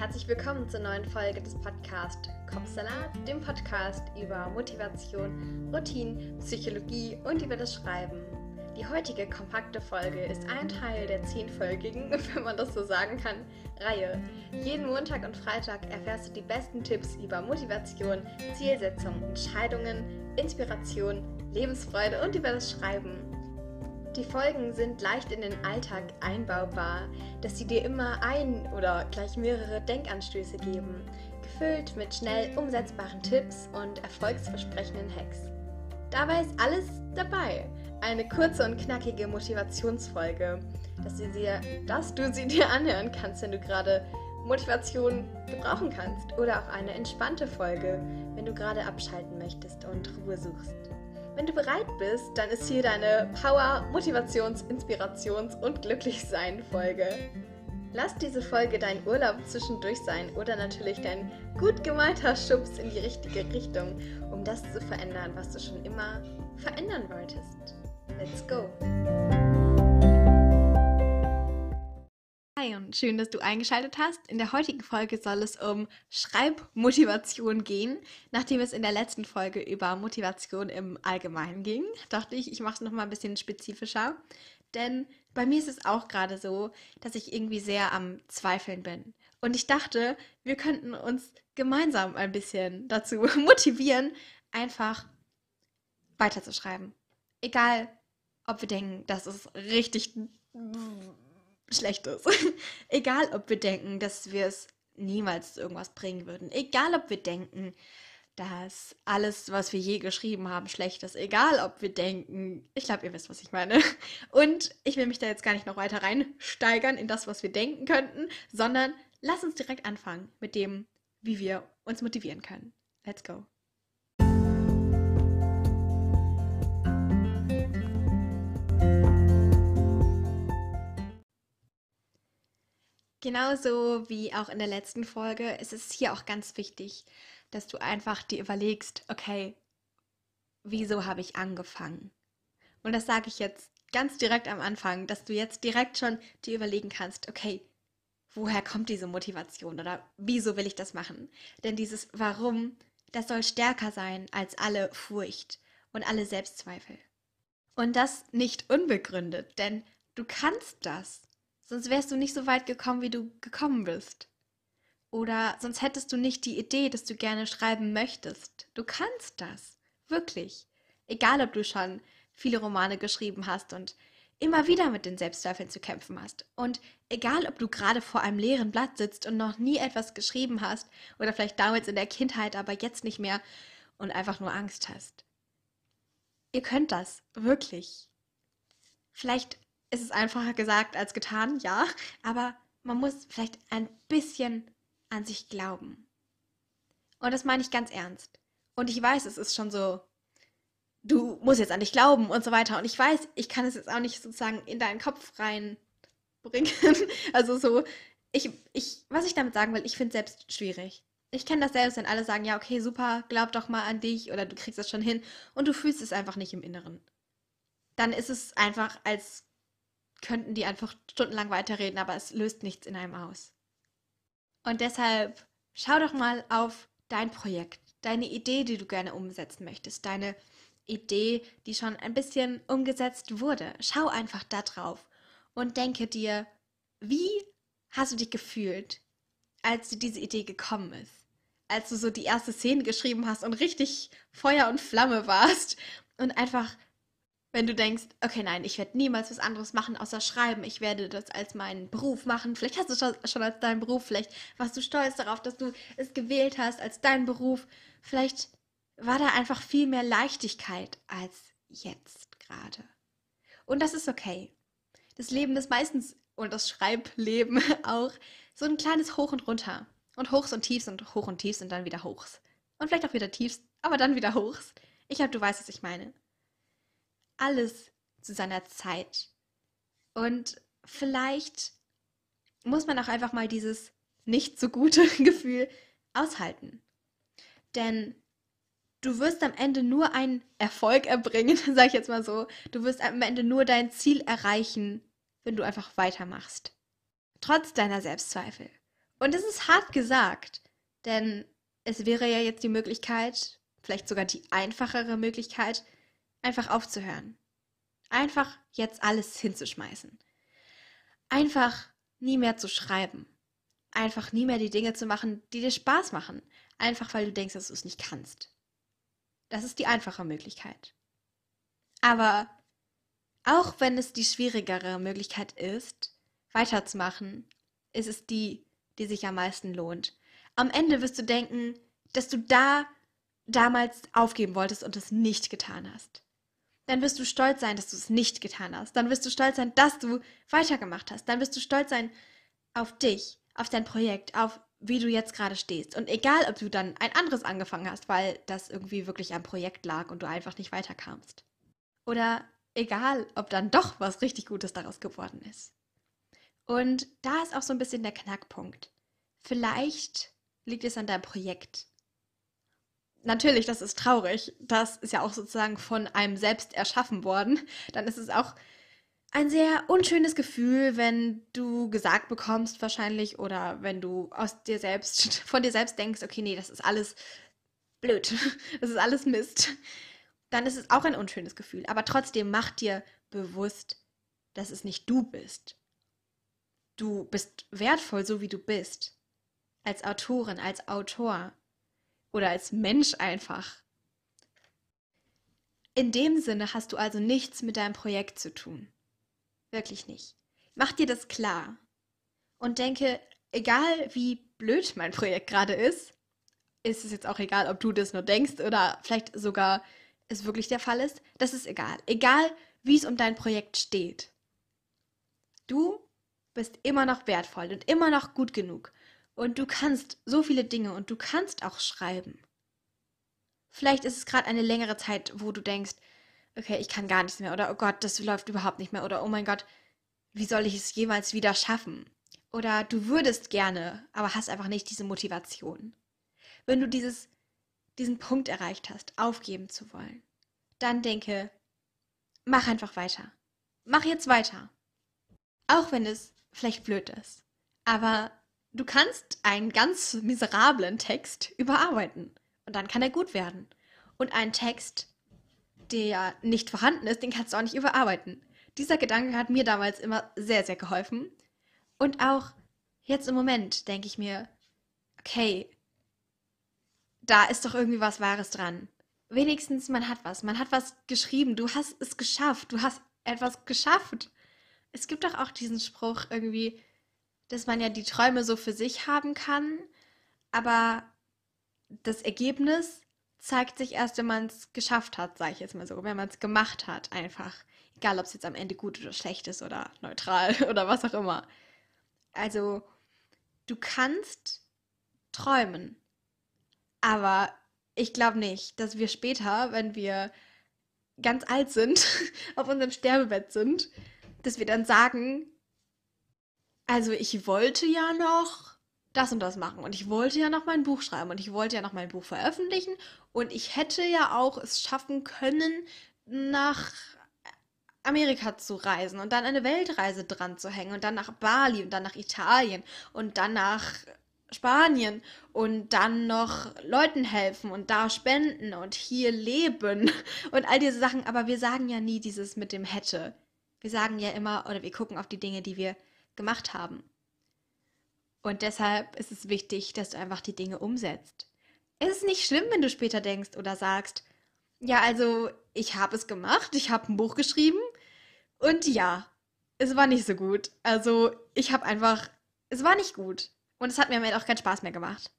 herzlich willkommen zur neuen Folge des Podcasts Kopfsalat, dem Podcast über Motivation, Routine, Psychologie und über das Schreiben. Die heutige kompakte Folge ist ein Teil der zehnfolgigen, wenn man das so sagen kann, Reihe. Jeden Montag und Freitag erfährst du die besten Tipps über Motivation, Zielsetzung, Entscheidungen, Inspiration, Lebensfreude und über das Schreiben. Die Folgen sind leicht in den Alltag einbaubar, dass sie dir immer ein oder gleich mehrere Denkanstöße geben, gefüllt mit schnell umsetzbaren Tipps und erfolgsversprechenden Hacks. Dabei ist alles dabei. Eine kurze und knackige Motivationsfolge, dass du, dir, dass du sie dir anhören kannst, wenn du gerade Motivation gebrauchen kannst. Oder auch eine entspannte Folge, wenn du gerade abschalten möchtest und Ruhe suchst. Wenn du bereit bist, dann ist hier deine Power, Motivations-, Inspirations- und Glücklichsein-Folge. Lass diese Folge dein Urlaub zwischendurch sein oder natürlich dein gut gemeinter Schubs in die richtige Richtung, um das zu verändern, was du schon immer verändern wolltest. Let's go! Hi und schön, dass du eingeschaltet hast. In der heutigen Folge soll es um Schreibmotivation gehen. Nachdem es in der letzten Folge über Motivation im Allgemeinen ging, dachte ich, ich mache es nochmal ein bisschen spezifischer. Denn bei mir ist es auch gerade so, dass ich irgendwie sehr am Zweifeln bin. Und ich dachte, wir könnten uns gemeinsam ein bisschen dazu motivieren, einfach weiterzuschreiben. Egal, ob wir denken, das ist richtig Schlechtes. Egal, ob wir denken, dass wir es niemals irgendwas bringen würden. Egal, ob wir denken, dass alles, was wir je geschrieben haben, schlecht ist. Egal, ob wir denken, ich glaube, ihr wisst, was ich meine. Und ich will mich da jetzt gar nicht noch weiter reinsteigern in das, was wir denken könnten, sondern lass uns direkt anfangen mit dem, wie wir uns motivieren können. Let's go. Genauso wie auch in der letzten Folge ist es hier auch ganz wichtig, dass du einfach dir überlegst, okay, wieso habe ich angefangen? Und das sage ich jetzt ganz direkt am Anfang, dass du jetzt direkt schon dir überlegen kannst, okay, woher kommt diese Motivation oder wieso will ich das machen? Denn dieses Warum, das soll stärker sein als alle Furcht und alle Selbstzweifel. Und das nicht unbegründet, denn du kannst das. Sonst wärst du nicht so weit gekommen, wie du gekommen bist. Oder sonst hättest du nicht die Idee, dass du gerne schreiben möchtest. Du kannst das. Wirklich. Egal, ob du schon viele Romane geschrieben hast und immer wieder mit den Selbstzweifeln zu kämpfen hast. Und egal, ob du gerade vor einem leeren Blatt sitzt und noch nie etwas geschrieben hast oder vielleicht damals in der Kindheit, aber jetzt nicht mehr und einfach nur Angst hast. Ihr könnt das, wirklich. Vielleicht ist es einfacher gesagt als getan, ja, aber man muss vielleicht ein bisschen an sich glauben. Und das meine ich ganz ernst. Und ich weiß, es ist schon so, du musst jetzt an dich glauben und so weiter. Und ich weiß, ich kann es jetzt auch nicht sozusagen in deinen Kopf reinbringen. also so, ich, ich, was ich damit sagen will, ich finde es selbst schwierig. Ich kenne das selbst, wenn alle sagen, ja, okay, super, glaub doch mal an dich oder du kriegst das schon hin und du fühlst es einfach nicht im Inneren. Dann ist es einfach als könnten die einfach stundenlang weiterreden, aber es löst nichts in einem aus. Und deshalb schau doch mal auf dein Projekt, deine Idee, die du gerne umsetzen möchtest, deine Idee, die schon ein bisschen umgesetzt wurde. Schau einfach da drauf und denke dir, wie hast du dich gefühlt, als dir diese Idee gekommen ist? Als du so die erste Szene geschrieben hast und richtig Feuer und Flamme warst und einfach wenn du denkst, okay, nein, ich werde niemals was anderes machen außer schreiben, ich werde das als meinen Beruf machen. Vielleicht hast du es schon als deinen Beruf, vielleicht warst du stolz darauf, dass du es gewählt hast als deinen Beruf. Vielleicht war da einfach viel mehr Leichtigkeit als jetzt gerade. Und das ist okay. Das Leben ist meistens, und das Schreibleben auch, so ein kleines Hoch und Runter. Und Hochs und Tiefs und Hoch und Tiefs und dann wieder Hochs. Und vielleicht auch wieder Tiefs, aber dann wieder Hochs. Ich glaube, du weißt, was ich meine alles zu seiner Zeit. Und vielleicht muss man auch einfach mal dieses nicht so gute Gefühl aushalten. Denn du wirst am Ende nur einen Erfolg erbringen, sag ich jetzt mal so. Du wirst am Ende nur dein Ziel erreichen, wenn du einfach weitermachst. Trotz deiner Selbstzweifel. Und es ist hart gesagt, denn es wäre ja jetzt die Möglichkeit, vielleicht sogar die einfachere Möglichkeit, einfach aufzuhören. Einfach jetzt alles hinzuschmeißen. Einfach nie mehr zu schreiben. Einfach nie mehr die Dinge zu machen, die dir Spaß machen. Einfach weil du denkst, dass du es nicht kannst. Das ist die einfache Möglichkeit. Aber auch wenn es die schwierigere Möglichkeit ist, weiterzumachen, ist es die, die sich am meisten lohnt. Am Ende wirst du denken, dass du da damals aufgeben wolltest und es nicht getan hast. Dann wirst du stolz sein, dass du es nicht getan hast. Dann wirst du stolz sein, dass du weitergemacht hast. Dann wirst du stolz sein auf dich, auf dein Projekt, auf wie du jetzt gerade stehst. Und egal, ob du dann ein anderes angefangen hast, weil das irgendwie wirklich am Projekt lag und du einfach nicht weiterkamst. Oder egal, ob dann doch was richtig Gutes daraus geworden ist. Und da ist auch so ein bisschen der Knackpunkt. Vielleicht liegt es an deinem Projekt. Natürlich, das ist traurig. Das ist ja auch sozusagen von einem selbst erschaffen worden. Dann ist es auch ein sehr unschönes Gefühl, wenn du gesagt bekommst wahrscheinlich oder wenn du aus dir selbst, von dir selbst denkst, okay, nee, das ist alles blöd, das ist alles Mist. Dann ist es auch ein unschönes Gefühl. Aber trotzdem mach dir bewusst, dass es nicht du bist. Du bist wertvoll, so wie du bist. Als Autorin, als Autor oder als Mensch einfach. In dem Sinne hast du also nichts mit deinem Projekt zu tun. Wirklich nicht. Mach dir das klar und denke, egal wie blöd mein Projekt gerade ist, ist es jetzt auch egal, ob du das nur denkst oder vielleicht sogar es wirklich der Fall ist, das ist egal. Egal, wie es um dein Projekt steht. Du bist immer noch wertvoll und immer noch gut genug und du kannst so viele Dinge und du kannst auch schreiben. Vielleicht ist es gerade eine längere Zeit, wo du denkst, okay, ich kann gar nichts mehr oder oh Gott, das läuft überhaupt nicht mehr oder oh mein Gott, wie soll ich es jemals wieder schaffen? Oder du würdest gerne, aber hast einfach nicht diese Motivation. Wenn du dieses, diesen Punkt erreicht hast, aufgeben zu wollen, dann denke, mach einfach weiter. Mach jetzt weiter. Auch wenn es vielleicht blöd ist. Aber Du kannst einen ganz miserablen Text überarbeiten und dann kann er gut werden. Und einen Text, der nicht vorhanden ist, den kannst du auch nicht überarbeiten. Dieser Gedanke hat mir damals immer sehr, sehr geholfen. Und auch jetzt im Moment denke ich mir, okay, da ist doch irgendwie was Wahres dran. Wenigstens man hat was, man hat was geschrieben, du hast es geschafft, du hast etwas geschafft. Es gibt doch auch diesen Spruch irgendwie, dass man ja die Träume so für sich haben kann, aber das Ergebnis zeigt sich erst, wenn man es geschafft hat, sage ich jetzt mal so, wenn man es gemacht hat, einfach. Egal, ob es jetzt am Ende gut oder schlecht ist oder neutral oder was auch immer. Also, du kannst träumen, aber ich glaube nicht, dass wir später, wenn wir ganz alt sind, auf unserem Sterbebett sind, dass wir dann sagen, also ich wollte ja noch das und das machen und ich wollte ja noch mein Buch schreiben und ich wollte ja noch mein Buch veröffentlichen und ich hätte ja auch es schaffen können, nach Amerika zu reisen und dann eine Weltreise dran zu hängen und dann nach Bali und dann nach Italien und dann nach Spanien und dann noch Leuten helfen und da spenden und hier leben und all diese Sachen. Aber wir sagen ja nie dieses mit dem hätte. Wir sagen ja immer oder wir gucken auf die Dinge, die wir gemacht haben. Und deshalb ist es wichtig, dass du einfach die Dinge umsetzt. Es ist nicht schlimm, wenn du später denkst oder sagst, ja, also ich habe es gemacht, ich habe ein Buch geschrieben und ja, es war nicht so gut. Also ich habe einfach, es war nicht gut und es hat mir am Ende auch keinen Spaß mehr gemacht.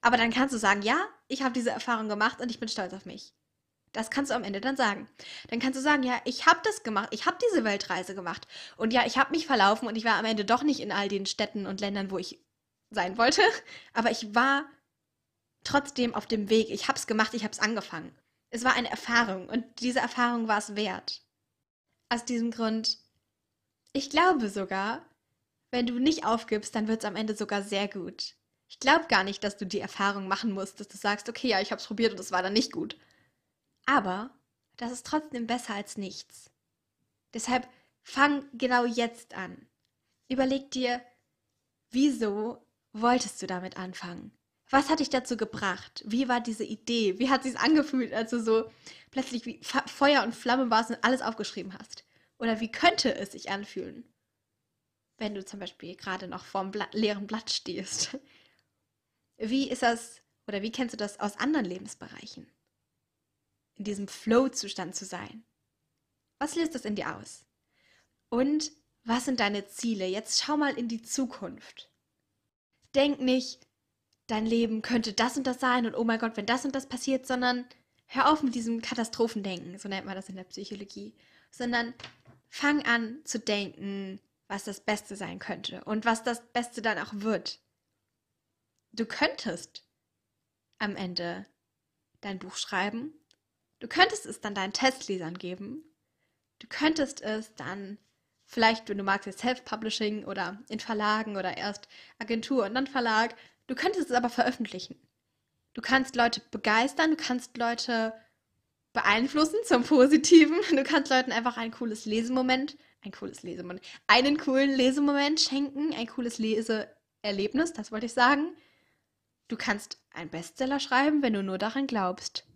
Aber dann kannst du sagen, ja, ich habe diese Erfahrung gemacht und ich bin stolz auf mich. Das kannst du am Ende dann sagen. Dann kannst du sagen, ja, ich habe das gemacht, ich habe diese Weltreise gemacht. Und ja, ich habe mich verlaufen und ich war am Ende doch nicht in all den Städten und Ländern, wo ich sein wollte. Aber ich war trotzdem auf dem Weg. Ich habe es gemacht, ich habe es angefangen. Es war eine Erfahrung und diese Erfahrung war es wert. Aus diesem Grund, ich glaube sogar, wenn du nicht aufgibst, dann wird es am Ende sogar sehr gut. Ich glaube gar nicht, dass du die Erfahrung machen musst, dass du sagst, okay, ja, ich habe es probiert und es war dann nicht gut. Aber das ist trotzdem besser als nichts. Deshalb fang genau jetzt an. Überleg dir, wieso wolltest du damit anfangen? Was hat dich dazu gebracht? Wie war diese Idee? Wie hat es sich angefühlt, als du so plötzlich wie Feuer und Flamme warst und alles aufgeschrieben hast? Oder wie könnte es sich anfühlen, wenn du zum Beispiel gerade noch vor einem Blatt, leeren Blatt stehst? Wie ist das, oder wie kennst du das aus anderen Lebensbereichen? In diesem Flow-Zustand zu sein. Was löst das in dir aus? Und was sind deine Ziele? Jetzt schau mal in die Zukunft. Denk nicht, dein Leben könnte das und das sein und oh mein Gott, wenn das und das passiert, sondern hör auf mit diesem Katastrophendenken, so nennt man das in der Psychologie, sondern fang an zu denken, was das Beste sein könnte und was das Beste dann auch wird. Du könntest am Ende dein Buch schreiben, du könntest es dann deinen Testlesern geben, du könntest es dann vielleicht, wenn du magst, jetzt Self-Publishing oder in Verlagen oder erst Agentur und dann Verlag, du könntest es aber veröffentlichen. Du kannst Leute begeistern, du kannst Leute beeinflussen zum Positiven. Du kannst Leuten einfach ein cooles Lesemoment, ein cooles Lesemoment, einen coolen Lesemoment schenken, ein cooles Leseerlebnis, das wollte ich sagen. Du kannst einen Bestseller schreiben, wenn du nur daran glaubst.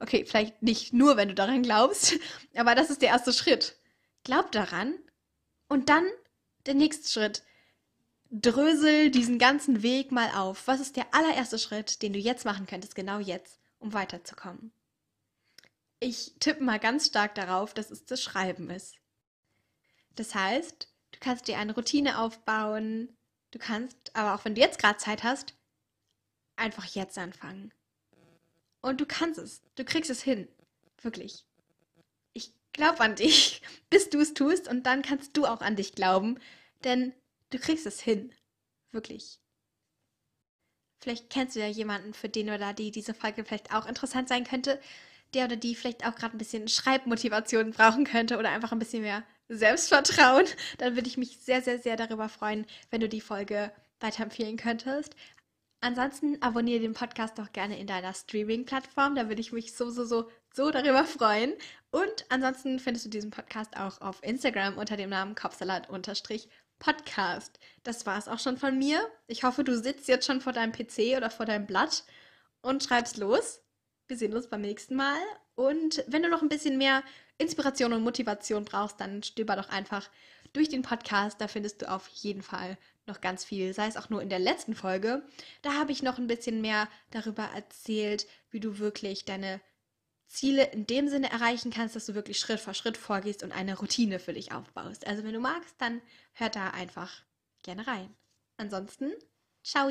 Okay, vielleicht nicht nur, wenn du daran glaubst, aber das ist der erste Schritt. Glaub daran und dann der nächste Schritt. Drösel diesen ganzen Weg mal auf. Was ist der allererste Schritt, den du jetzt machen könntest, genau jetzt, um weiterzukommen? Ich tippe mal ganz stark darauf, dass es das Schreiben ist. Das heißt, du kannst dir eine Routine aufbauen, du kannst, aber auch wenn du jetzt gerade Zeit hast, einfach jetzt anfangen. Und du kannst es, du kriegst es hin, wirklich. Ich glaube an dich, bis du es tust und dann kannst du auch an dich glauben, denn du kriegst es hin, wirklich. Vielleicht kennst du ja jemanden, für den oder die diese Folge vielleicht auch interessant sein könnte der oder die vielleicht auch gerade ein bisschen Schreibmotivation brauchen könnte oder einfach ein bisschen mehr Selbstvertrauen, dann würde ich mich sehr, sehr, sehr darüber freuen, wenn du die Folge weiterempfehlen könntest. Ansonsten abonniere den Podcast doch gerne in deiner Streaming-Plattform. Da würde ich mich so, so, so, so darüber freuen. Und ansonsten findest du diesen Podcast auch auf Instagram unter dem Namen Kopfsalat-Podcast. Das war es auch schon von mir. Ich hoffe, du sitzt jetzt schon vor deinem PC oder vor deinem Blatt und schreibst los. Wir sehen uns beim nächsten Mal. Und wenn du noch ein bisschen mehr Inspiration und Motivation brauchst, dann stöber doch einfach durch den Podcast. Da findest du auf jeden Fall noch ganz viel, sei es auch nur in der letzten Folge. Da habe ich noch ein bisschen mehr darüber erzählt, wie du wirklich deine Ziele in dem Sinne erreichen kannst, dass du wirklich Schritt für Schritt vorgehst und eine Routine für dich aufbaust. Also wenn du magst, dann hör da einfach gerne rein. Ansonsten, ciao!